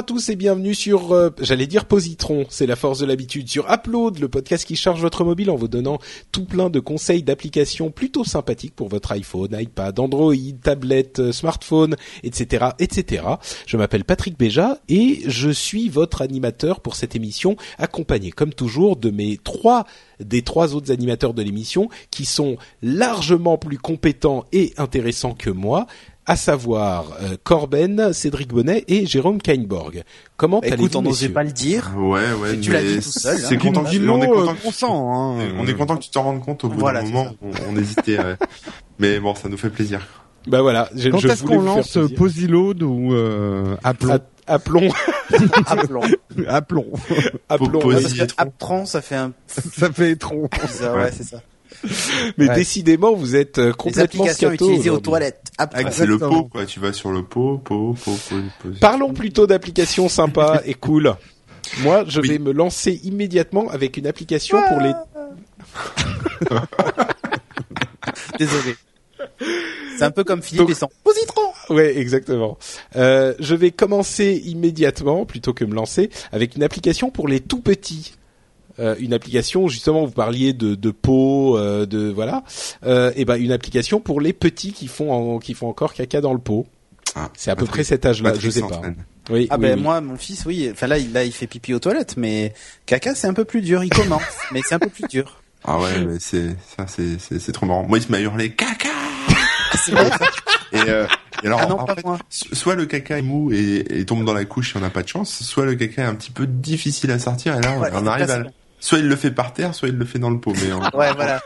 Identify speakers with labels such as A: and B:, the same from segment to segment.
A: À tous et bienvenue sur, euh, j'allais dire Positron, c'est la force de l'habitude, sur Upload, le podcast qui charge votre mobile en vous donnant tout plein de conseils d'applications plutôt sympathiques pour votre iPhone, iPad, Android, tablette, euh, smartphone, etc., etc. Je m'appelle Patrick Béja et je suis votre animateur pour cette émission, accompagné comme toujours de mes trois des trois autres animateurs de l'émission qui sont largement plus compétents et intéressants que moi à savoir euh, Corben, Cédric Bonnet et Jérôme Kainborg. Comment allez-vous
B: Écoute, on n'osait pas le dire.
C: Ouais, ouais.
B: Tu l'as
C: mais
B: dit tout seul,
C: C'est
B: hein.
C: content que on est content
D: euh,
C: que-
D: consent, hein.
C: on est content que tu t'en rendes compte au bout
B: Voilà,
C: d'un moment. On, on hésitait. ouais. Mais bon, ça nous fait plaisir.
A: Bah voilà, je,
D: Quand
A: je
D: est-ce qu'on lance
A: plaisir.
D: Posiload ou euh, Appelons
A: A- Appelons,
B: Appelons.
D: Appelons.
A: appelons.
C: Posi-
B: Ouais, parce que. Aptron, ça fait un
D: Ça fait trop.
B: bizarre, ouais, c'est ça.
A: Mais
D: Ouais.
A: décidément, vous êtes euh,
B: Les
A: complètement
B: applications
A: scato
B: utilisées aux toilettes. Aptron.
C: Ah, c'est le pot, quoi. Tu vas sur le pot, pot, pot, pot. pot.
A: Parlons plutôt d'applications sympas et cool. Moi, je
C: Oui.
A: vais me lancer immédiatement avec une application pour les.
B: Désolé. C'est un peu comme Philippe
A: Donc-
B: et son positron.
A: Ouais, exactement. Euh, je vais commencer immédiatement, plutôt que me lancer, avec une application pour les tout petits. Euh, une application, justement, vous parliez de, de pot, euh, de voilà. Euh, et ben une application pour les petits qui font en- qui font encore caca dans le pot.
C: Ah,
A: C'est à peu près cet âge-là, je sais pas. Oui,
B: Ah
A: oui,
B: ben
A: oui.
B: moi, mon fils, oui. Enfin là, il, là, il fait pipi aux toilettes, mais caca, c'est un peu plus dur. Il commence, mais c'est un peu plus dur.
C: Ah ouais, mais c'est ça, c'est c'est c'est trop marrant. Moi, il à hurler caca.
B: C'est vrai. ça
C: Et, euh, et alors,
B: Ah non,
C: en
B: pas
C: fait, soit le caca est mou et, et tombe dans la couche et on n'a pas de chance, soit le caca est un petit peu difficile à sortir et là on,
B: Ouais,
C: on
B: là,
C: arrive à... Soit il le fait par terre, soit il le fait dans le pot. Mais, on-
B: Ouais, voilà.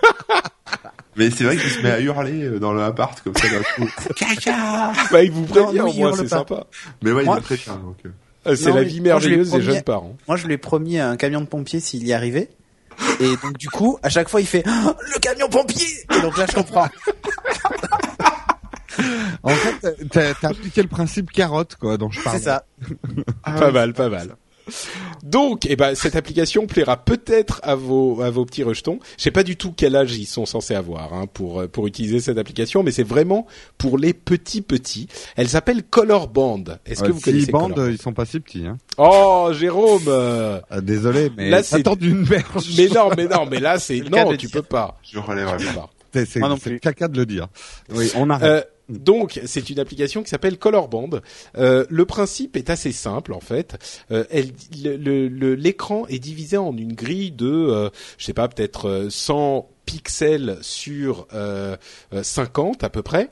C: mais c'est vrai qu'il se met à hurler euh, dans le appart comme ça d'un coup. Caca
A: Bah, il vous prévient, au moins, c'est
B: pas.
A: sympa.
C: Mais ouais,
B: Moi-
C: il le prévient. Donc, euh.
A: Euh, C'est
B: Non,
A: la vie
B: moi, je l'ai
A: merveilleuse des
B: promis-
A: jeunes parents.
B: Moi, je lui ai promis un camion de pompiers s'il y arrivait. Et donc, du coup, à chaque fois, il fait Ah, le camion pompier. Et donc là, je comprends.
D: En fait, t'as t'as appliqué le principe carotte, quoi, dont je parle.
B: C'est ça.
A: pas mal, pas mal. Donc, eh ben, cette application plaira peut-être à vos à vos petits rejetons. Je sais pas du tout quel âge ils sont censés avoir hein, pour euh, pour utiliser cette application, mais c'est vraiment pour les petits petits. Elle s'appelle Color Band. Est-ce que vous
D: si
A: connaissez Color Band
D: ils sont pas si petits. Hein.
A: Oh, Jérôme. euh,
D: Ah, désolé, mais
A: Là, c'est-
D: d'une berge.
A: Mais non, mais non, mais là c'est non, tu
B: dire.
A: peux pas.
C: Je
A: peux pas.
D: C'est caca de le dire. Oui, on arrête.
A: Euh, donc, c'est une application qui s'appelle Colorband. Euh, le principe est assez simple en fait. Euh, l'écran est divisé en une grille de, euh, je sais pas, peut-être euh, 100 pixels sur euh, euh, 50 à peu près,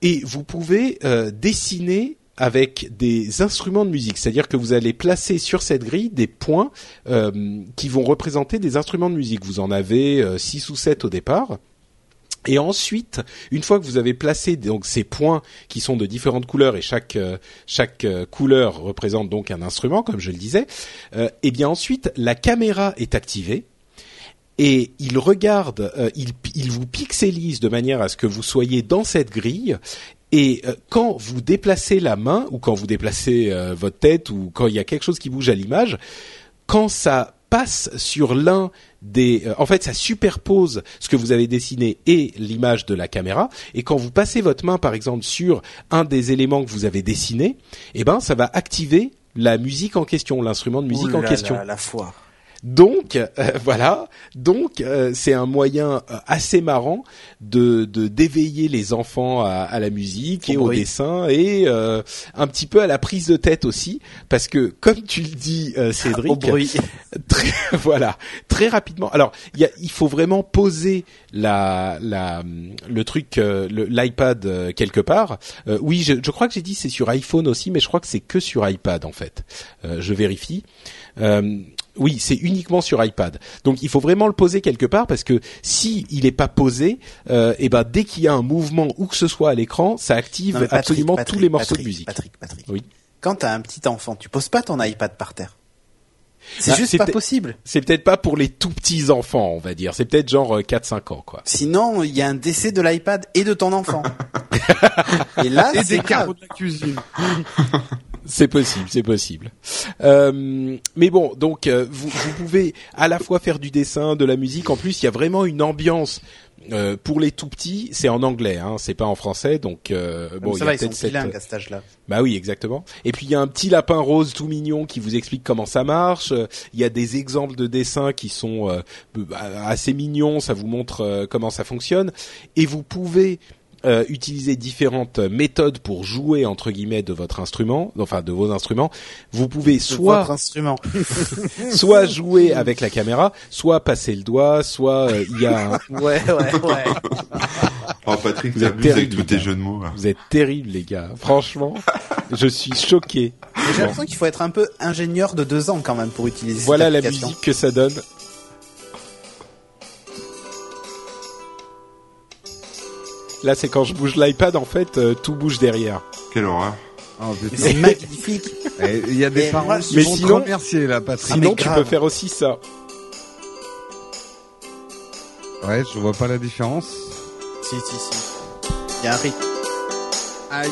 A: et vous pouvez euh, dessiner avec des instruments de musique, c'est-à-dire que vous allez placer sur cette grille des points euh, qui vont représenter des instruments de musique. Vous en avez 6 ou 7 au départ. Et ensuite, une fois que vous avez placé donc ces points qui sont de différentes couleurs et chaque euh, chaque euh, couleur représente donc un instrument, comme je le disais, euh, et bien ensuite la caméra est activée et il regarde, euh, il il vous pixelise de manière à ce que vous soyez dans cette grille. Et quand vous déplacez la main ou quand vous déplacez euh, votre tête ou quand il y a quelque chose qui bouge à l'image, quand ça passe sur l'un des euh, en fait ça superpose ce que vous avez dessiné et l'image de la caméra et quand vous passez votre main par exemple sur un des éléments que vous avez dessiné eh ben ça va activer la musique en question l'instrument de musique
B: Ouh
A: en
B: là
A: question
B: la foire.
A: Donc euh, voilà, donc euh, c'est un moyen euh, assez marrant de de d'éveiller les enfants à, à la musique et au dessin et euh, un petit peu à la prise de tête aussi parce que comme tu le dis euh, Cédric,
B: Au bruit.
A: très, voilà, très rapidement. Alors, il y a, il faut vraiment poser la, la, le truc, euh, l'iPad euh, quelque part. Euh, oui, je, je crois que j'ai dit c'est sur iPhone aussi, mais je crois que c'est que sur iPad en fait. Euh, je vérifie. Euh, oui, c'est uniquement sur iPad. Donc il faut vraiment le poser quelque part parce que si il est pas posé, euh, et ben dès qu'il y a un mouvement ou que ce soit à l'écran, ça active
B: Non, mais Patrick,
A: absolument
B: Patrick,
A: tous les morceaux
B: Patrick,
A: de musique.
B: Patrick, Patrick.
A: Oui.
B: quand t'as un petit enfant, tu poses pas ton iPad par terre. C'est
A: Bah,
B: juste pas possible.
A: C'est peut-être pas pour les tout petits enfants, on va dire. C'est peut-être genre euh, 4-5 ans, quoi.
B: Sinon, il y a un décès de l'iPad et de ton enfant. et là,
D: Et
B: c'est
D: des
B: grave.
D: carreaux de la cuisine.
A: C'est possible, c'est possible. Euh, mais bon, donc euh, vous, vous pouvez à la fois faire du dessin, de la musique. En plus, il y a vraiment une ambiance. euh, pour les tout petits, c'est en anglais, hein, c'est pas en français, donc euh, bon, il
B: ça
A: y
B: va,
A: a peut-être cette,
B: à cet âge-là.
A: Bah oui, exactement. Et puis il y a un petit lapin rose tout mignon qui vous explique comment ça marche. Euh, Il y a des exemples de dessins qui sont euh, bah, assez mignons, ça vous montre euh, comment ça fonctionne. Et vous pouvez euh, utiliser différentes méthodes pour jouer entre guillemets de votre instrument, enfin de vos instruments. Vous pouvez
B: Soit
A: soit
B: votre instrument.
A: soit jouer avec la caméra, soit passer le doigt, soit euh, il y a un...
B: Ouais, ouais, ouais.
C: Oh, Patrick,
A: Vous êtes
C: avec
A: terrible,
C: tous tes jeux de mots.
A: vous êtes terribles les gars. Franchement, je suis choqué.
B: J'ai l'impression qu'il faut être un peu ingénieur de deux ans quand même pour utiliser cette
A: Voilà la musique que ça donne. Là, c'est quand je bouge l'iPad, en fait, euh, tout bouge derrière.
C: Quelle horreur.
D: Oh.
B: C'est magnifique.
D: Eh, Il y a des
B: moi,
D: qui
A: mais
D: vont te
A: sinon-
D: remercier là, Patrick.
B: Ah, mais
A: Sinon, tu peux faire aussi ça.
D: Ouais, je vois pas la différence.
B: si, si, si. Il y a un rythme.
D: Aïe.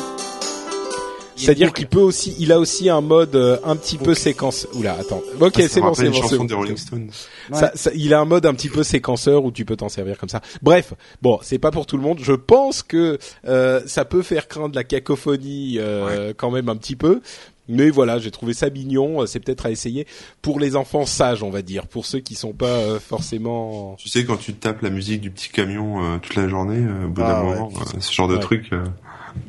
A: C'est-à-dire qu'il peut aussi, il a aussi un mode euh, un petit peu séquence. Oula, attends. Ok,
C: Ah,
A: c'est bon, c'est bon, c'est
C: chanson
A: bon.
C: des Rolling Stones.
A: Ça- ça- il a un mode un petit peu séquenceur où tu peux t'en servir comme ça. Bref, bon, c'est pas pour tout le monde. Je pense que euh, ça peut faire craindre la cacophonie euh, quand même un petit peu. Mais voilà, j'ai trouvé ça mignon. C'est peut-être à essayer pour les enfants sages, on va dire, pour ceux qui sont pas euh, forcément.
C: Tu sais, quand tu tapes la musique du petit camion euh, toute la journée, euh, au bout
B: Ah
C: d'un
B: ouais.
C: moment, euh, ce genre de truc, euh,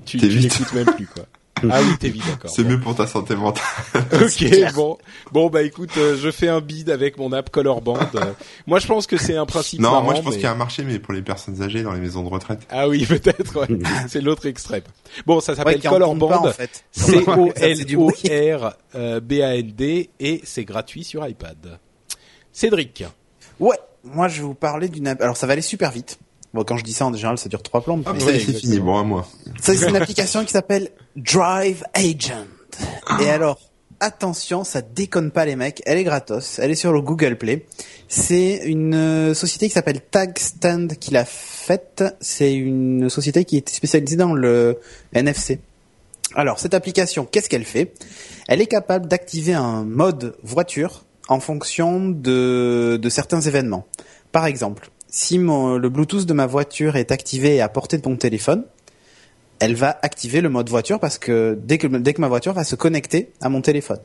A: Tu, tu
C: T'évites.
A: l'écoutes même plus, quoi. Ah oui, t'es vite, d'accord.
C: c'est
A: Bon.
C: mieux pour ta santé mentale.
A: Ok, bon, bon bah écoute, euh, je fais un bid avec mon app Colorband. Euh, moi, je pense que c'est un principe.
C: non,
A: marrant,
C: moi je pense
A: mais-
C: qu'il y a un marché, mais pour les personnes âgées dans les maisons de retraite.
A: Ah oui, peut-être. ouais. c'est l'autre extrême. Bon, ça
B: Ouais,
A: s'appelle
B: pas,
A: Colorband.
B: en fait.
A: C O
B: Ça, c'est du bruit.
A: L O R euh, B A N D et c'est gratuit sur iPad. Cédric.
B: Ouais, moi je vais vous parler d'une app. Alors ça va aller super vite. Bon, quand je dis ça, en général, ça dure trois plombes.
C: Ah,
B: mais
A: ouais,
C: c'est fini. Bon, à moi.
B: Ça, c'est une application qui s'appelle Drive Agent. Et alors, attention, ça déconne pas les mecs. Elle est gratos. Elle est sur le Google Play. C'est une euh, société qui s'appelle Tagstand qui l'a faite. C'est une société qui est spécialisée dans le NFC. Alors, cette application, qu'est-ce qu'elle fait? Elle est capable d'activer un mode voiture en fonction de, de certains événements. Par exemple, si mon- le Bluetooth de ma voiture est activé et à portée de mon téléphone, elle va activer le mode voiture parce que dès que, dès que ma voiture va se connecter à mon téléphone.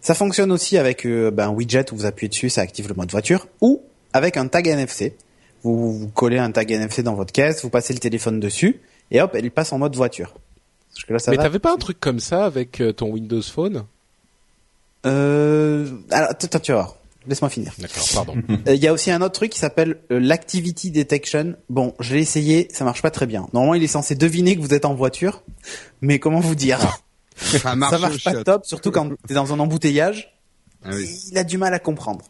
B: Ça fonctionne aussi avec euh, ben, un widget où vous appuyez dessus, ça active le mode voiture, ou avec un tag NFC. Vous, vous collez un tag NFC dans votre caisse, vous passez le téléphone dessus, et hop, elle passe en mode voiture. Parce que là, ça
A: Mais
B: va.
A: t'avais pas un truc comme ça avec euh, ton Windows Phone?
B: Euh, alors, attends, tu vas voir. Laisse-moi finir.
A: D'accord, pardon.
B: Euh, Il y a aussi un autre truc qui s'appelle euh, l'Activity Detection. Bon, je l'ai essayé, ça marche pas très bien. Normalement, il est censé deviner que vous êtes en voiture, mais comment vous dire?
D: Ça marche,
B: Ça marche pas
D: shot.
B: top, surtout quand t'es dans un embouteillage.
D: Ah oui.
B: Il a du mal à comprendre.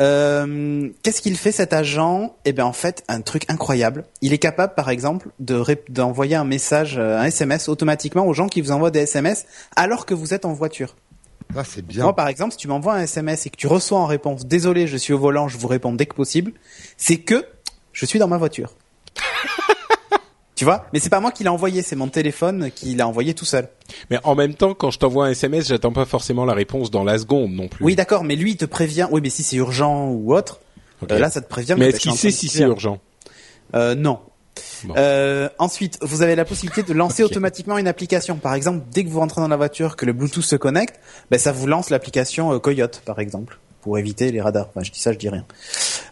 B: Euh, Qu'est-ce qu'il fait cet agent? Eh bien, en fait, un truc incroyable. Il est capable, par exemple, de d'envoyer un message, un SMS automatiquement aux gens qui vous envoient des SMS alors que vous êtes en voiture.
D: Ah, c'est bien.
B: Moi, par exemple, si tu m'envoies un SMS et que tu reçois en réponse « Désolé, je suis au volant, je vous réponds dès que possible », c'est que je suis dans ma voiture. tu vois? Mais c'est pas moi qui l'ai envoyé, c'est mon téléphone qui l'a envoyé tout seul.
A: Mais en même temps, quand je t'envoie un SMS, j'attends pas forcément la réponse dans la seconde non plus.
B: Oui, d'accord, mais lui, il te prévient. Oui, mais si c'est urgent ou autre,
A: Ok.
B: euh, là, ça te prévient.
A: Mais
B: que
A: est-ce qu'il sait si c'est urgent?
B: Euh, non.
A: Bon.
B: Euh, ensuite, vous avez la possibilité de lancer automatiquement une application. Par exemple, dès que vous rentrez dans la voiture, que le Bluetooth se connecte, ben ça vous lance l'application euh, Coyote, par exemple, pour éviter les radars. Enfin, je dis ça, je dis rien.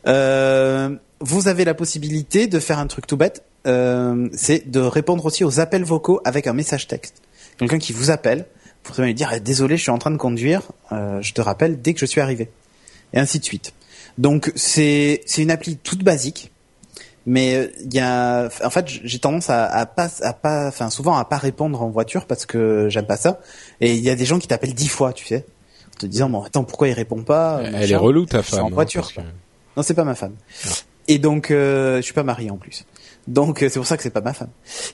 B: Euh, vous avez la possibilité de faire un truc tout bête, euh, c'est de répondre aussi aux appels vocaux avec un message texte. Quelqu'un qui vous appelle, vous pouvez lui dire Eh, désolé, je suis en train de conduire, euh, je te rappelle dès que je suis arrivé, et ainsi de suite. Donc c'est c'est une appli toute basique mais euh, il y a, en fait, j'ai tendance à, à pas, à pas, enfin souvent à pas répondre en voiture parce que j'aime pas ça. Et il y a des gens qui t'appellent dix fois, tu sais, en te disant bon attends pourquoi il répond pas.
A: Elle
B: machin.
A: est relou ta femme.
B: en
A: hein,
B: voiture,
A: que-.
B: Non, c'est pas ma femme. Et donc euh, je suis pas marié en plus. Donc euh, c'est pour ça que c'est pas ma femme.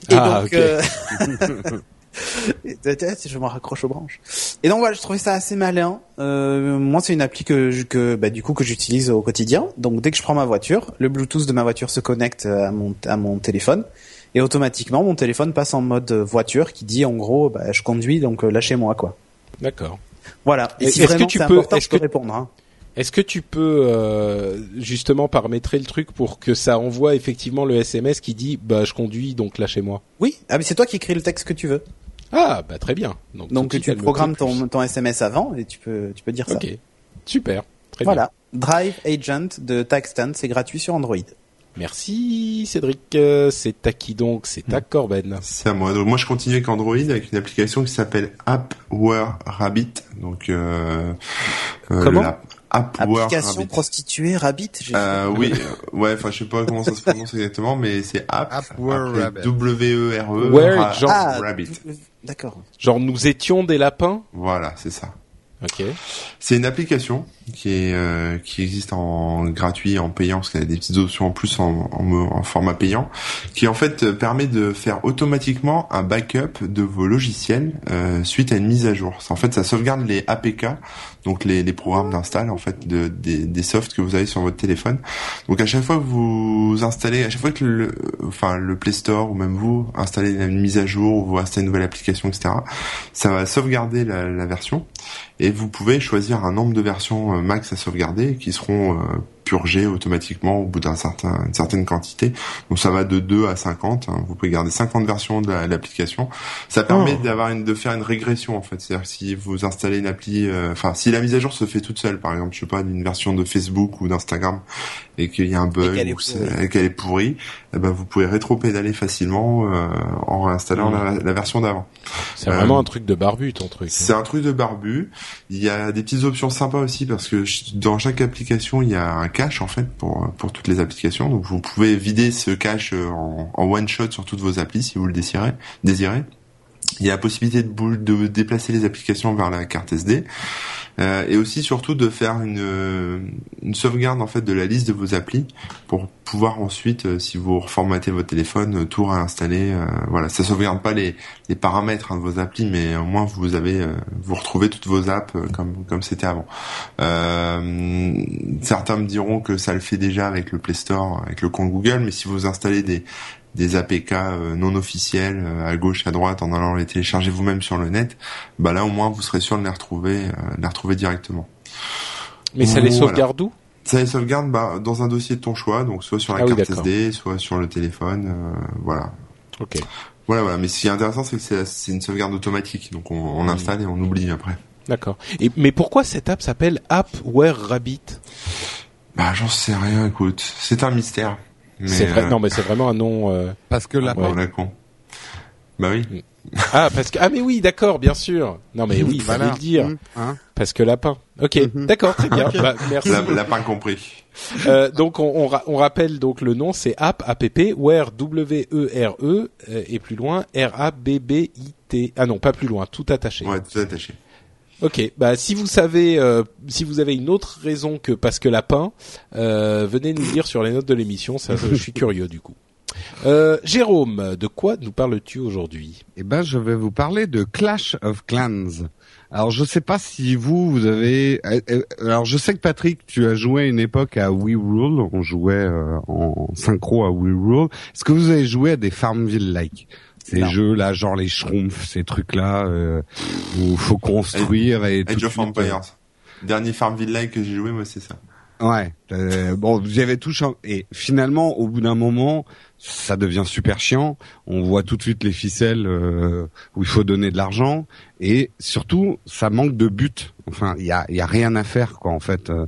B: Et
A: Ah,
B: donc euh, je me raccroche aux branches. Et donc voilà, je trouvais ça assez malin. Euh, moi, c'est une appli que, je- que bah, du coup que j'utilise au quotidien. Donc dès que je prends ma voiture, le Bluetooth de ma voiture se connecte à mon à mon téléphone et automatiquement mon téléphone passe en mode voiture qui dit en gros bah, je conduis donc euh, lâchez-moi quoi.
A: D'accord.
B: Voilà. Et,
A: Et
B: si
A: est-ce que
B: vraiment c'est
A: peux-
B: important,
A: est-ce
B: je peux
A: que-
B: répondre. Hein.
A: Est-ce que tu peux euh, justement paramétrer le truc pour que ça envoie effectivement le SMS qui dit bah je conduis donc lâchez-moi.
B: Oui. Ah mais c'est toi qui écris le texte que tu veux.
A: Ah bah très bien. Donc,
B: Donc tu programmes ton ton SMS avant et tu peux tu peux dire ça.
A: Ok. Super. Très bien.
B: Voilà. Drive Agent de Taxstan, c'est gratuit sur Android.
A: Merci Cédric. Euh, C'est à qui donc? C'est à Corben.
C: C'est à moi. Donc moi je continue avec Android avec une application qui s'appelle AppWare Rabbit. Donc euh, euh,
B: Comment
C: la
B: Application
C: Rabbit.
B: prostituée Rabbit. j'ai
C: Euh, oui, ouais, enfin je sais pas comment ça se prononce exactement, mais c'est App,
D: AppWare
C: après
D: Rabbit.
C: W-E-R-E,
A: Where,
C: Ra-
A: genre-
B: Ah,
C: Rabbit.
B: D'accord.
A: Genre nous étions des lapins?
C: Voilà, c'est ça.
A: Ok.
C: C'est une application qui euh, qui existe en gratuit en payant parce qu'elle a des petites options en plus en, en, en format payant, qui en fait euh, permet de faire automatiquement un backup de vos logiciels euh, suite à une mise à jour. En fait, ça sauvegarde les APK, donc les, les programmes d'install en fait de, des, des softs que vous avez sur votre téléphone. Donc à chaque fois que vous installez, à chaque fois que le, enfin le Play Store ou même vous installez une mise à jour ou vous installez une nouvelle application, etc. Ça va sauvegarder la, la version et vous pouvez choisir un nombre de versions euh, max à sauvegarder qui seront euh, purgées automatiquement au bout d'un certain une certaine quantité. Donc ça va de 2 à 50. hein. Vous pouvez garder 50 versions de la- l'application. Ça permet
A: Oh.
C: d'avoir une de faire une régression en fait. C'est-à-dire si vous installez une appli, euh, enfin si la mise à jour se fait toute seule, par exemple, je sais pas, d'une version de Facebook ou d'Instagram et qu'il y a un bug et qu'elle est pourrie, eh ben vous pouvez rétro-pédaler facilement euh, en réinstallant
A: Mm.
C: la, la version d'avant.
A: C'est
C: Euh,
A: vraiment un truc de barbu ton truc.
C: C'est un truc de barbu. Il y a des petites options sympas aussi parce que dans chaque application, il y a un cache en fait pour pour toutes les applications. Donc vous pouvez vider ce cache euh, en, one shot sur toutes vos applis si vous le désirez. Désirez. Il y a la possibilité de, de déplacer les applications vers la carte SD euh, et aussi surtout de faire une, une sauvegarde en fait de la liste de vos applis pour pouvoir ensuite, euh, si vous reformatez votre téléphone, euh, tout réinstaller. euh, voilà, ça sauvegarde pas les, les paramètres hein, de vos applis, mais au moins vous avez, euh, vous retrouvez toutes vos apps comme comme c'était avant. Certains me diront que ça le fait déjà avec le Play Store, avec le compte Google, mais si vous installez des des APK non officiels à gauche à droite en allant les télécharger vous-même sur le net, bah là au moins vous serez sûr de les retrouver, de les retrouver directement.
A: Mais ça les
C: Voilà.
A: sauvegarde où
C: Ça les sauvegarde bah, dans un dossier de ton choix, donc soit sur la
A: Ah
C: carte
A: d'accord.
C: SD, soit sur le téléphone, euh, voilà.
A: Ok.
C: Voilà, voilà. Mais ce qui est intéressant, c'est que c'est- une sauvegarde automatique, donc on,
A: Hmm.
C: on installe et on oublie après.
A: D'accord. Et mais pourquoi cette app s'appelle AppWare Rabbit?
C: Bah, j'en sais rien. Écoute, c'est un mystère. Mais,
A: C'est vrai.
C: euh,
A: Non, mais c'est vraiment un nom. euh,
D: Parce que la
C: la con. Bah oui.
A: Ah parce que ah mais oui d'accord bien sûr. Non mais oui il fallait
D: Voilà.
A: le dire
D: Hum, hein.
A: parce que lapin. Ok
D: Mhm.
A: d'accord très bien. Bah, merci.
C: La, la pas compris.
A: Euh, donc on, on, ra- on rappelle donc le nom c'est app app where w e r e euh, et plus loin r a b b i t ah non pas plus loin tout attaché.
C: Ouais, tout attaché.
A: Ok bah si vous savez euh, si vous avez une autre raison que parce que lapin euh, venez nous dire sur les notes de l'émission ça je suis curieux du coup. Euh, Jérôme de quoi nous parles-tu aujourd'hui?
D: Eh ben, je vais vous parler de Clash of Clans. Alors, je sais pas si vous, vous avez. euh, euh, Alors, je sais que Patrick, tu as joué à une époque à We Rule. On jouait euh, en synchro à We Rule. Est-ce que vous avez joué à des Farmville-like? Ces
B: Non.
D: jeux là, genre les Schtroumpfs, ces trucs-là, euh, où faut construire et tout
C: Age of Empires. Dernier Farmville Like que j'ai joué, moi, c'est ça.
D: Ouais. euh, bon, vous y avez tout chang- et finalement, au bout d'un moment, ça devient super chiant. On voit tout de suite les ficelles euh, où il faut donner de l'argent et surtout, ça manque de but. Enfin, il y a, y a rien à faire quoi. En fait, euh,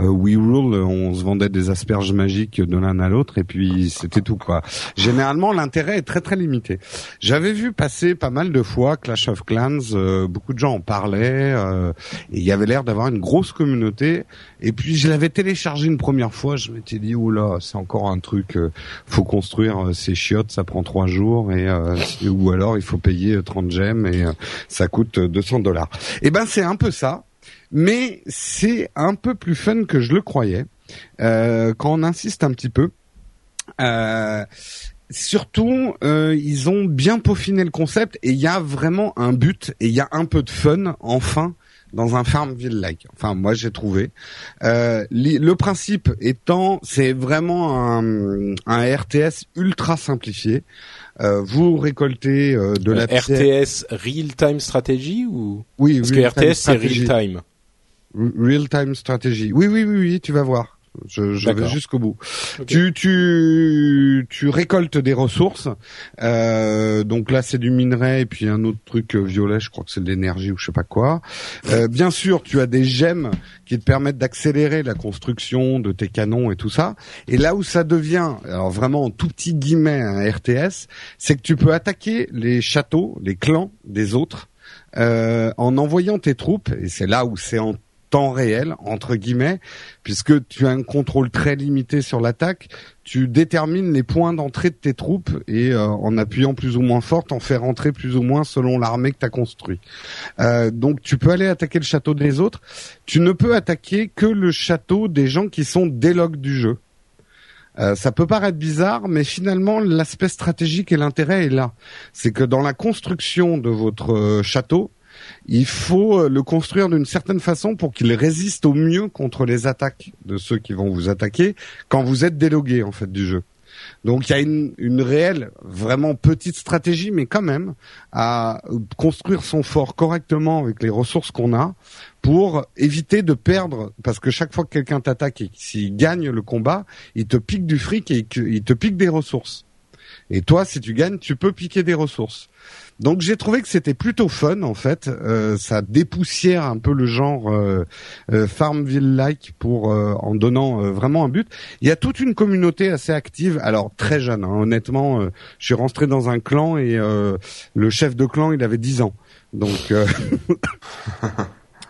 D: We Rule, on se vendait des asperges magiques de l'un à l'autre et puis c'était tout quoi. Généralement, l'intérêt est très très limité. J'avais vu passer pas mal de fois Clash of Clans. euh, beaucoup de gens en parlaient euh, et il y avait l'air d'avoir une grosse communauté. Et puis je l'avais téléchargé une première fois, je m'étais dit oh là, c'est encore un truc, euh, faut construire euh, ces chiottes, ça prend trois jours et euh, ou alors il faut payer euh, 30 gemmes et euh, ça coûte euh, 200 dollars. Et ben c'est un peu ça, mais c'est un peu plus fun que je le croyais. Euh, quand on insiste un petit peu. Euh, surtout, euh, ils ont bien peaufiné le concept et il y a vraiment un but et il y a un peu de fun enfin dans un Farmville-like. Enfin, moi j'ai trouvé. Euh, le principe étant, c'est vraiment un, un, RTS ultra simplifié. Euh, vous récoltez euh, de la
A: RTS Real Time Strategy ou?
D: Oui,
A: parce que RTS c'est Real Time.
D: Real Time Strategy. Oui, oui, oui, oui, tu vas voir. Je, je vais jusqu'au bout. Tu, tu, tu récoltes des ressources. Euh, donc là, c'est du minerai et puis un autre truc euh, violet. Je crois que c'est de l'énergie ou je sais pas quoi. Euh, bien sûr, tu as des gemmes qui te permettent d'accélérer la construction de tes canons et tout ça. Et là où ça devient, alors vraiment en tout petit guillemets un RTS, c'est que tu peux attaquer les châteaux, les clans des autres. Euh, en envoyant tes troupes, et c'est là où c'est en temps réel entre guillemets puisque tu as un contrôle très limité sur l'attaque tu détermines les points d'entrée de tes troupes et euh, en appuyant plus ou moins fort t'en fais rentrer plus ou moins selon l'armée que tu as construit. Euh, donc tu peux aller attaquer le château des autres. Tu ne peux attaquer que le château des gens qui sont des logs du jeu. Euh, ça peut paraître bizarre, mais finalement l'aspect stratégique et l'intérêt est là. C'est que dans la construction de votre château, il faut euh, le construire d'une certaine façon pour qu'il résiste au mieux contre les attaques de ceux qui vont vous attaquer quand vous êtes délogué en fait du jeu. Donc il y a une, une, réelle, vraiment petite stratégie, mais quand même, à construire son fort correctement avec les ressources qu'on a pour éviter de perdre, parce que chaque fois que quelqu'un t'attaque et s'il gagne le combat, il te pique du fric et il te pique des ressources. Et toi, si tu gagnes, tu peux piquer des ressources. Donc j'ai trouvé que c'était plutôt fun en fait. Euh, ça dépoussière un peu le genre euh, euh Farmville-like pour euh, en donnant vraiment un but. Il y a toute une communauté assez active. Alors très jeune, hein. honnêtement. je suis rentré dans un clan et le chef de clan il avait 10 ans. Donc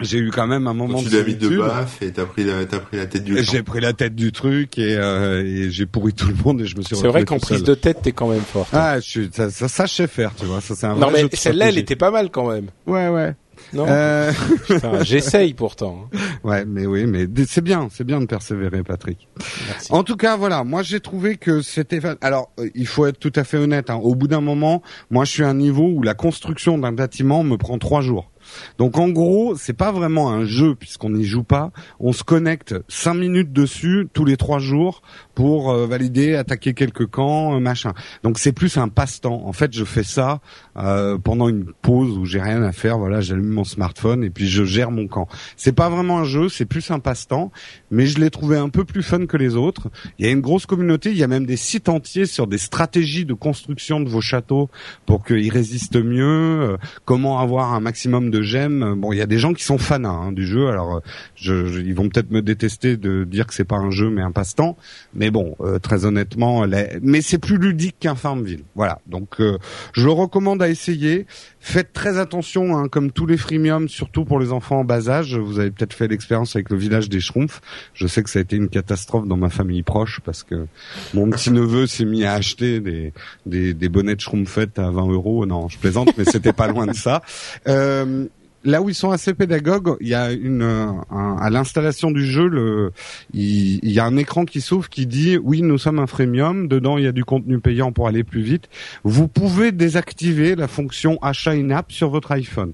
D: j'ai eu quand même un moment
C: tu l'as mis de baf et t'as pris la t'as pris la tête du
D: j'ai pris la tête du truc et, euh, et j'ai pourri tout le monde et je me suis
A: c'est vrai qu'en prise de tête t'es quand même fort
D: ah je suis ça, ça, ça je sais faire tu vois ça c'est un
A: non mais celle-là elle était pas mal quand même.
D: Ouais ouais.
A: Non euh... j'essaye pourtant hein.
D: ouais mais oui mais c'est bien c'est bien de persévérer Patrick. Merci. en tout cas voilà moi j'ai trouvé que c'était alors euh, il faut être tout à fait honnête hein. au bout d'un moment moi je suis à un niveau où la construction d'un bâtiment me prend trois jours donc en gros, c'est pas vraiment un jeu puisqu'on n'y joue pas. On se connecte cinq minutes dessus tous les trois jours pour euh, valider, attaquer quelques camps, euh, machin. Donc c'est plus un passe-temps. En fait, je fais ça euh, pendant une pause où j'ai rien à faire. Voilà, j'allume mon smartphone et puis je gère mon camp. C'est pas vraiment un jeu, c'est plus un passe-temps, mais je l'ai trouvé un peu plus fun que les autres. Il y a une grosse communauté, il y a même des sites entiers sur des stratégies de construction de vos châteaux pour qu'ils résistent mieux, comment avoir un maximum de j'aime. Bon, il y a des gens qui sont fans hein, du jeu. Alors, euh, je, ils vont peut-être me détester de dire que c'est pas un jeu mais un passe-temps. Mais bon, euh, très honnêtement, mais c'est plus ludique qu'un Farmville. Voilà. Donc, euh, je le recommande à essayer. Faites très attention, hein, comme tous les freemiums, surtout pour les enfants en bas âge. Vous avez peut-être fait l'expérience avec le village des Schtroumpfs. Je sais que ça a été une catastrophe dans ma famille proche parce que mon petit neveu s'est mis à acheter des, des, des bonnets de Schtroumpfette à 20 euros. Non, je plaisante, mais c'était pas loin de ça. Euh, là où ils sont assez pédagogues, il y a une à l'installation du jeu, il, y a un écran qui s'ouvre qui dit oui nous sommes un freemium, dedans il y a du contenu payant pour aller plus vite. Vous pouvez désactiver la fonction achat in-app sur votre iPhone.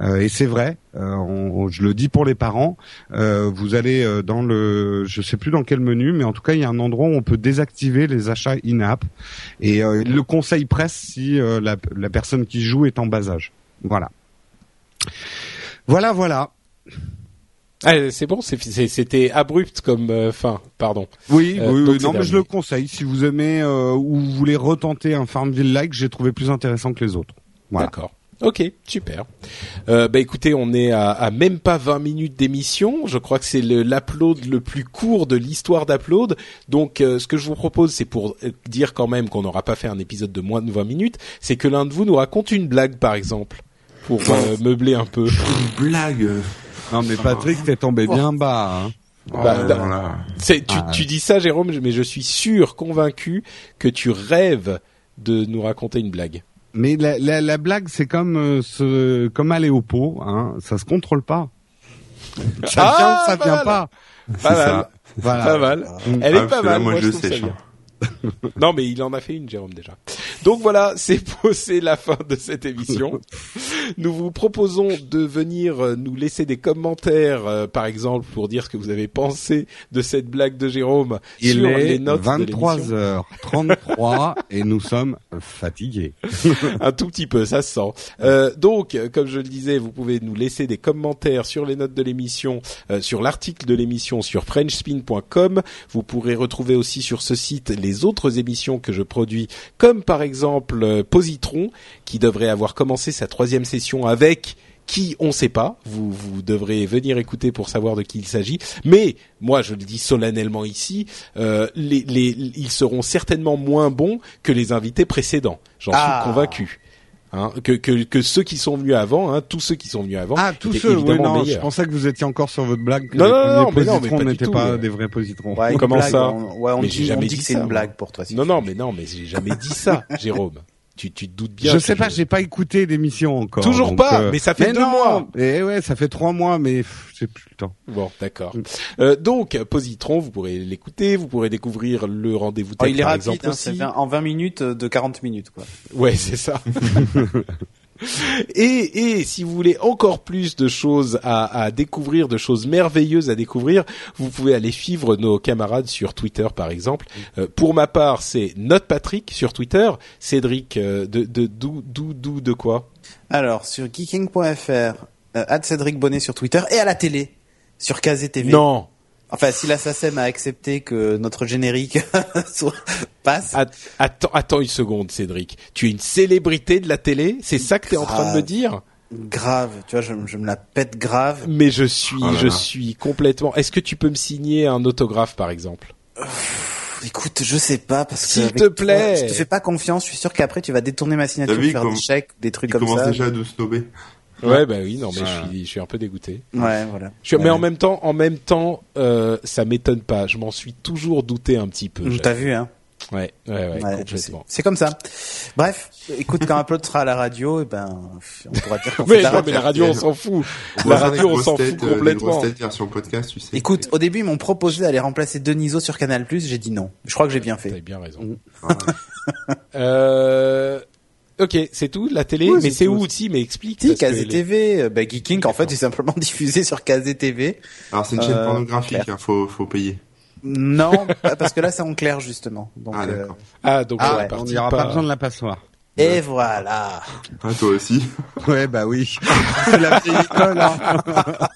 D: Euh, et c'est vrai, euh, je le dis pour les parents. Euh, vous allez euh, dans le, je sais plus dans quel menu, mais en tout cas il y a un endroit où on peut désactiver les achats in-app. Et le conseil presse si la, la personne qui joue est en bas âge. Voilà. Voilà, voilà.
A: Ah, c'est bon, c'était abrupt comme euh, fin, pardon.
D: Oui, euh, oui, non, mais je le conseille. Si vous aimez euh, ou vous voulez retenter un Farmville-like, j'ai trouvé plus intéressant que les autres.
A: D'accord. Ok, super. Bah écoutez, on est à, à, même pas 20 minutes d'émission. Je crois que c'est l'upload le, plus court de l'histoire d'upload. Donc, ce que je vous propose, c'est pour dire quand même qu'on n'aura pas fait un épisode de moins de 20 minutes, c'est que l'un de vous nous raconte une blague, par exemple pour euh, meubler un peu.
C: Une blague.
D: Non mais Patrick, t'es tombé bien bas. Hein.
A: Bah, bah c'est, tu, ah, tu dis ça, Jérôme, mais je suis sûr, convaincu que tu rêves de nous raconter une blague.
D: Mais la, la, la blague, c'est comme euh, ce, comme aller au pot, hein, ça se contrôle pas. Ça
A: ah,
D: vient, ça vient pas.
A: Pas mal. Ça. Voilà. Pas mal. Elle est ah, pas mal. Moi, je, sais. non, mais il en a fait une, Jérôme déjà. Donc voilà, c'est c'est la fin de cette émission. Nous vous proposons de venir euh, nous laisser des commentaires, euh, par exemple, pour dire ce que vous avez pensé de cette blague de Jérôme
D: Il
A: sur
D: est
A: les notes de l'émission.
D: 23h33 et nous sommes fatigués.
A: un tout petit peu, ça se sent. Euh, donc, comme je le disais, vous pouvez nous laisser des commentaires sur les notes de l'émission, euh, sur l'article de l'émission sur frenchspin.com. Vous pourrez retrouver aussi sur ce site les autres émissions que je produis, comme par exemple euh, Positron, qui devrait avoir commencé sa troisième session avec qui on sait pas. Vous vous devrez venir écouter pour savoir de qui il s'agit. Mais moi, je le dis solennellement ici, euh, les, les, ils seront certainement moins bons que les invités précédents. J'en
B: Ah.
A: suis convaincu. Hein, que, que, que ceux qui sont venus avant, hein, tous ceux qui sont venus avant,
D: Ah, tous ceux, oui, non, je
A: meilleurs.
D: pensais que vous étiez encore sur votre blague. que
A: Non,
D: les
A: non, non, mais non, mais pas
D: n'étaient pas
A: euh.
D: des vrais positrons.
B: Ouais,
A: Comment
B: blague,
A: ça
B: on, ouais, on
A: Mais
B: dit,
A: j'ai jamais
B: on dit
A: dit
B: que c'est
A: ça,
B: une blague pour toi. si
A: Non, non, mais non, mais j'ai jamais dit ça, Jérôme. Tu, tu te doutes bien.
D: je sais pas, j'ai pas écouté d'émission encore.
A: Toujours
D: donc,
A: pas,
D: euh,
A: mais ça fait deux
D: non,
A: mois.
D: Et ouais, ça fait trois mois, mais j'ai plus le temps.
A: Bon, d'accord.
D: Mm.
A: Euh, donc, Positron, vous pourrez l'écouter, vous pourrez découvrir le rendez-vous
B: Oh, il est
A: par
B: rapide,
A: exemple
B: hein,
A: aussi.
B: en 20 minutes euh, de 40 minutes quoi.
A: Ouais, c'est ça. et, et si vous voulez encore plus de choses à, à découvrir, de choses merveilleuses à découvrir, vous pouvez aller suivre nos camarades sur Twitter, par exemple. Euh, pour ma part, c'est Note Patrick sur Twitter. Cédric, euh, de de d'où d'où d'où de quoi?
B: Alors sur geeking.fr, euh, à Cédric Bonnet sur Twitter et à la télé sur KZ TV.
A: Non.
B: Enfin, si la SACEM a accepté que notre générique soit- passe.
A: At- Attends, attends une seconde, Cédric. Tu es une célébrité de la télé C'est ça que tu es en train de me dire?
B: Grave, tu vois, je, je me la pète grave.
A: Mais je suis,
C: Oh là
A: je
C: là.
A: suis complètement. Est-ce que tu peux me signer un autographe, par exemple?
B: Écoute, je sais pas parce que
A: S'il te
B: toi,
A: plaît.
B: je te fais pas confiance. Je suis sûr qu'après tu vas détourner ma signature, faire
C: comme-
B: des chèques, des trucs
C: Il
B: comme
C: commence
B: ça.
C: déjà à nous snober.
A: Ouais, bah oui, non, mais je suis, je suis un peu dégoûté.
B: Ouais, voilà.
A: Je suis-
B: Ouais.
A: Mais en même temps, en même temps, euh, ça m'étonne pas. Je m'en suis toujours douté un petit peu.
B: T'as vu, hein
A: Ouais, ouais, ouais, complètement.
B: C'est comme ça. Bref, écoute, quand Upload sera à la radio, eh ben, on pourra dire qu'on
A: Mais,
B: la
A: mais la radio, on s'en fout. La radio, on s'en fout
C: euh,
A: complètement.
C: version podcast, tu sais.
B: Écoute, au début, ils m'ont proposé d'aller remplacer Deniso sur Canal+. J'ai dit non. Je crois que j'ai bien
A: T'avais
B: fait.
A: bien raison.
C: Voilà.
A: Euh... Ok, c'est tout, la télé.
B: Oui,
A: mais
B: c'est
A: c'est où aussi Mais explique.
B: Si, KZTV, euh, bah, Geeking, en fait, est simplement diffusé sur KZTV.
C: Alors c'est une chaîne
B: Euh,
C: pornographique, hein, faut, faut payer.
B: Non, pas- parce que là, c'est en clair, justement. Donc,
C: Ah
B: euh,
C: d'accord.
A: Ah, donc
B: Ah,
A: on
B: ouais,
D: On n'ira pas besoin de la passoire.
B: Et voilà.
C: Ah toi aussi.
D: Ouais, bah oui. C'est la vieille école. Hein.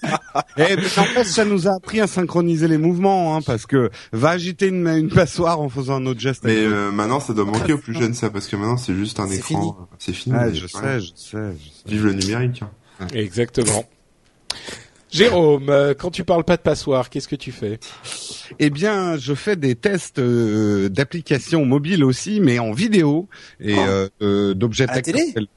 D: Eh, mais en fait, ça nous a appris à synchroniser les mouvements, hein, parce que va agiter une, une passoire en faisant un autre geste.
C: Mais euh, maintenant ça doit manquer aux plus jeunes ça parce que maintenant c'est juste un écran.
B: fini.
C: C'est fini.
D: Ouais,
C: mais
D: je sais, je sais, je sais.
C: Vive le numérique. hein.
A: Exactement. Jérôme, euh, quand tu parles pas de passoire, qu'est-ce que tu fais?
D: Eh bien, je fais des tests euh, d'applications mobiles aussi, mais en vidéo et
C: Oh.
D: euh, euh, d'objets tactiles.
B: télé?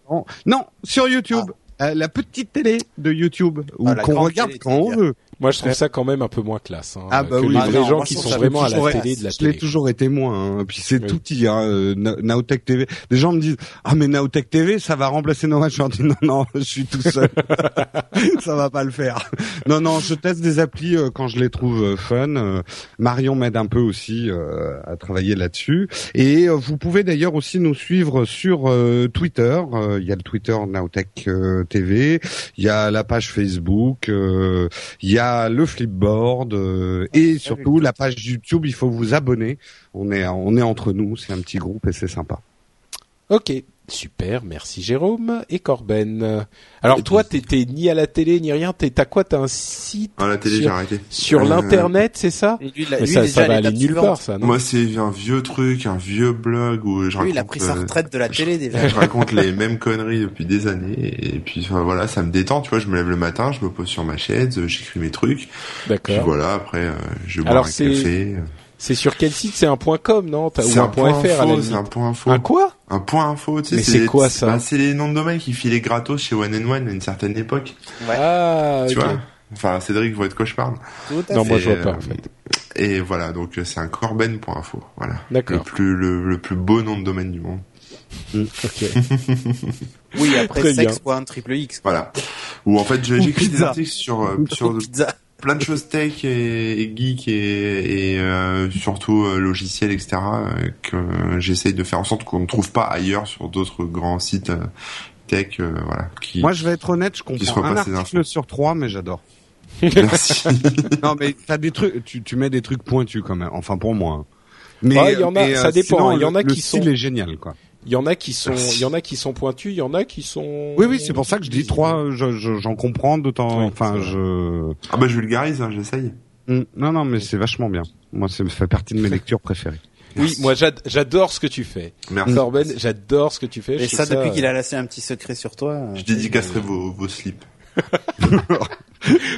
D: Non, sur YouTube. Euh, la petite télé de YouTube où
B: Ah, la
D: qu'on regarde
B: télé,
D: quand on veut.
A: Moi, je trouve
D: Ouais.
A: ça quand même un peu moins classe. Hein,
D: Ah, bah
A: que
D: oui.
A: les
B: Ah
A: vrais
B: non,
A: gens qui
B: je
A: sont vraiment à la
B: toujours
A: télé de la
D: Je l'ai
A: télé.
D: toujours été moins. Hein. Puis c'est
A: Oui.
D: tout petit. Hein. euh, Nowtech TV. Des gens me disent ah mais Nowtech TV ça va remplacer nos matchs. Je leur dis non non je suis tout seul. ça va pas le faire. Non non je teste des applis euh, quand je les trouve euh, fun. Euh, Marion m'aide un peu aussi euh, à travailler là-dessus. Et euh, vous pouvez d'ailleurs aussi nous suivre sur euh, Twitter. Euh, Il y a le Twitter Nowtech euh, TV. Il y a la page Facebook. euh, Il y a le Flipboard euh, et surtout la page YouTube. Il faut vous abonner. On est on est entre nous. C'est un petit groupe et c'est sympa.
A: Ok, super, merci Jérôme et Corben. Alors toi, t'étais ni à la télé ni rien. T'es t'as quoi T'as un site
C: la télé
A: sur,
C: j'ai arrêté.
A: sur
C: Euh,
A: l'internet, c'est ça?
B: Et lui, il a-
A: Mais
B: lui,
A: ça,
B: déjà,
A: ça va aller nulle part, ça, non?
C: Moi c'est un vieux truc, un vieux blog où je
B: Lui, il a
C: raconte.
B: pris sa
C: euh,
B: retraite de la télé déjà.
C: je raconte les mêmes conneries depuis des années et puis enfin, voilà ça me détend tu vois je me lève le matin je me pose sur ma chaise j'écris mes trucs puis
A: D'accord.
C: voilà après euh, je bois
A: Alors,
C: un café
A: C'est sur quel site C'est un .com, non
C: c'est
A: Ou
C: un
A: un
C: point
A: .fr à la
C: info c'est un point info
A: Un quoi
C: un point info tu sais
A: Mais c'est quoi, ça
C: bah, c'est les noms de domaine qui filaient gratos chez One and One à une certaine époque
B: Ouais.
A: Ah,
C: tu vois enfin Cédric voit de quoi je parle
A: Non, moi je vois pas en fait.
C: et voilà donc euh, c'est un corben.info voilà le
A: D'accord.
C: plus le, le plus beau nom de domaine du monde
A: Ok.
B: Oui, après
A: Très bien.
B: sex.triple X.
C: voilà où en fait
D: Ou
C: j'écris des articles sur euh,
B: Sur
C: sur
B: pizza.
C: Plein de choses tech et, et geek et, et euh, surtout euh, logiciels, etc. euh, que j'essaye de faire en sorte qu'on ne trouve pas ailleurs sur d'autres grands sites euh, tech, euh, voilà. Qui...
D: Moi, je vais être honnête, je comprends un article sur trois, mais j'adore.
C: Merci.
D: non, mais t'as des trucs, tu, tu mets des trucs pointus quand même. Enfin, pour moi. hein. Mais
A: Ouais, il y en a-
D: mais,
A: ça dépend. Il y en a
D: le
A: qui
D: style
A: sont-
D: est génial, quoi.
A: Il y en a qui sont, il y en a qui sont pointus, il y en a qui sont.
D: Oui, oui, c'est pour ça que je dis trois. je- je- J'en comprends de temps.
A: Oui,
D: enfin, je.
C: ah bah je vulgarise, hein, j'essaye.
D: Hmm, Non, non, mais c'est vachement bien. Moi, ça me fait partie de mes lectures préférées.
A: Oui, moi j'ad- j'adore ce que tu fais.
C: Merci.
A: Corben, j'adore ce que tu fais.
B: Et ça, depuis qu'il a laissé un petit secret sur toi. euh,
C: Je dédicacerai vos, vos slips.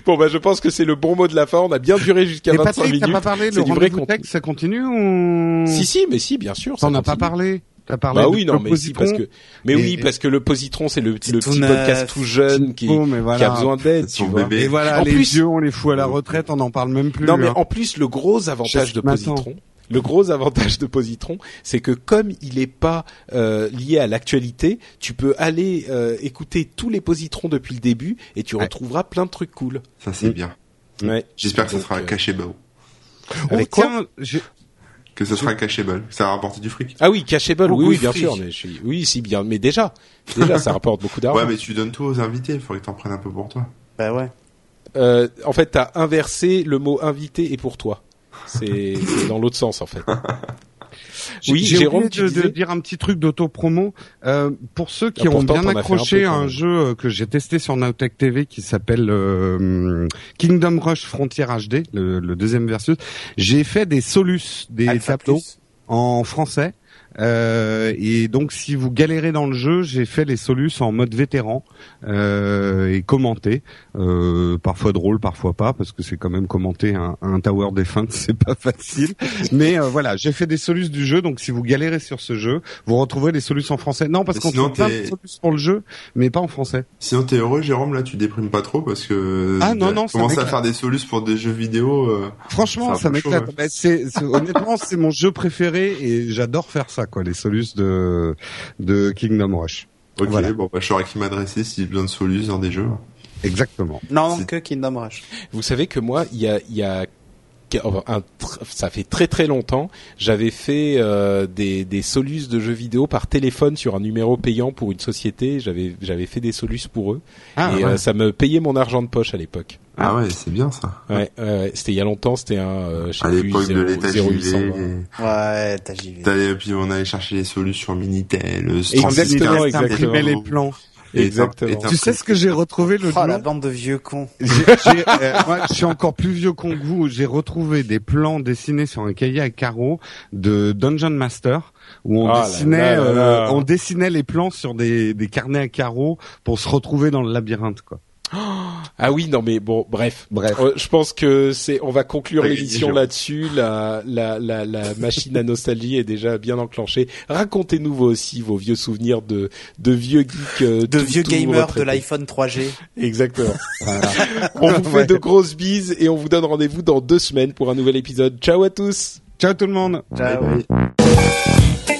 A: Bon bah je pense que c'est le bon mot de la fin. On a bien duré jusqu'à
D: Et
A: 25
D: Patrick, t'as pas parlé le
A: du vrai
D: rendez-vous tech, ça continue ou
A: Si si, mais si, bien sûr.
D: T'en as pas parlé T'as parlé
A: Bah
D: de
A: oui, non, mais si, parce que, mais
D: Et-
A: oui, parce que le positron, c'est le, petit
B: neuf,
A: podcast tout jeune qui,
D: mais voilà.
A: qui a besoin d'aide, tu vois.
C: bébé.
D: Et voilà,
A: En
D: les
A: plus-
D: vieux, on les fout à la retraite, on n'en parle même plus.
A: Non, mais
D: hein.
A: en plus, le gros avantage
D: Je
A: de positron, le gros avantage de positron, c'est que comme il est pas euh, lié à l'actualité, tu peux aller euh, écouter tous les positrons depuis le début et tu
D: Ouais.
A: retrouveras plein de trucs cool.
C: Ça c'est
D: Mm.
C: bien.
A: Ouais.
C: J'espère que ça sera
A: euh,
C: cachable.
D: Oh, tiens, j'ai-
C: Que ce sera cachable. Ça va rapporter du fric.
A: Ah oui, Cachable,
C: Oh,
A: oui,
C: oui,
A: bien sûr, mais je suis, oui, si bien, mais déjà, déjà, ça rapporte beaucoup d'argent.
C: Ouais, mais tu donnes tout aux invités. Il faudrait que t'en prennes un peu pour toi.
B: Bah ouais.
A: Euh, en fait, t'as inversé le mot invité et pour toi. C'est c'est dans l'autre sens, en fait.
D: J'ai-
A: Oui,
D: j'ai oublié de,
A: disais
D: de dire un petit truc d'auto-promo. Euh, pour ceux qui
A: Ah,
D: ont bien
A: un
D: accroché
A: peu,
D: à un jeu euh, que j'ai testé sur Nowtech TV qui s'appelle euh, Kingdom Rush Frontier HD, le, le deuxième versus, j'ai fait des solus, des
B: Alpha
D: tableaux
B: Plus.
D: en français. Euh, et donc si vous galérez dans le jeu, j'ai fait les solus en mode vétéran euh, et commenté, euh, parfois drôle, parfois pas, parce que c'est quand même commenter un, un tower defense, c'est pas facile. Mais euh, voilà, j'ai fait des solus du jeu, donc si vous galérez sur ce jeu, vous retrouverez les solus en français. Non, parce qu'on trouve plein de solus pour le jeu, mais pas en français.
C: Sinon t'es heureux, Jérôme. Là, tu déprimes pas trop parce que.
D: Ah, non, non, ça
C: Commencer à faire des solus pour des jeux vidéo. euh,
D: Franchement, ça m'éclate.
C: ouais.
D: Bah, honnêtement, c'est mon jeu préféré et j'adore faire ça, quoi, les solus de de Kingdom Rush.
C: Ok,
D: Voilà.
C: bon, bah, je saurais qui m'adresser si j'ai besoin de solus dans des jeux.
D: Exactement.
B: Non, que Kingdom Rush.
A: Vous savez que moi, il y a, il y a un tr- ça fait très très longtemps, j'avais fait euh, des, des solus de jeux vidéo par téléphone sur un numéro payant pour une société. J'avais j'avais fait des solus pour eux
D: Ah,
A: et
D: ouais.
A: euh, ça me payait mon argent de poche à l'époque.
C: Ah ouais, c'est bien ça.
A: Ouais, ouais, c'était il y a longtemps, c'était un euh,
C: À l'époque de
A: 0,
C: l'état
A: 0820.
C: JV.
B: Ouais, t'as.
C: T'allais- Puis on allait chercher les solus sur Minitel. euh,
A: Exactement,
C: 36,
A: exactement.
D: Les plans.
C: Et
A: Exactement.
D: Tu sais ce que j'ai retrouvé le
B: Oh, la bande de vieux cons.
D: J'ai- j'ai- euh, moi, je suis encore plus vieux con que vous. J'ai retrouvé des plans dessinés sur un cahier à carreaux de Dungeon Master où on
A: Ah là
D: dessinait,
A: là là là.
D: euh, on dessinait les plans sur des, des carnets à carreaux pour se retrouver dans le labyrinthe, quoi.
A: Ah oui, non mais bon, bref.
D: Bref.
A: Euh, je pense que c'est, on va conclure l'émission là-dessus. La, la, la, la machine à nostalgie est déjà bien enclenchée. Racontez-nous vous aussi vos vieux souvenirs de, de vieux geeks, euh,
B: De
A: tout-
B: vieux gamers de l'iPhone 3G.
A: Exactement. on vous fait
D: Ouais.
A: de grosses bises et on vous donne rendez-vous dans deux semaines pour un nouvel épisode. Ciao à tous.
D: Ciao tout le monde.
B: Ciao.
C: Bye bye.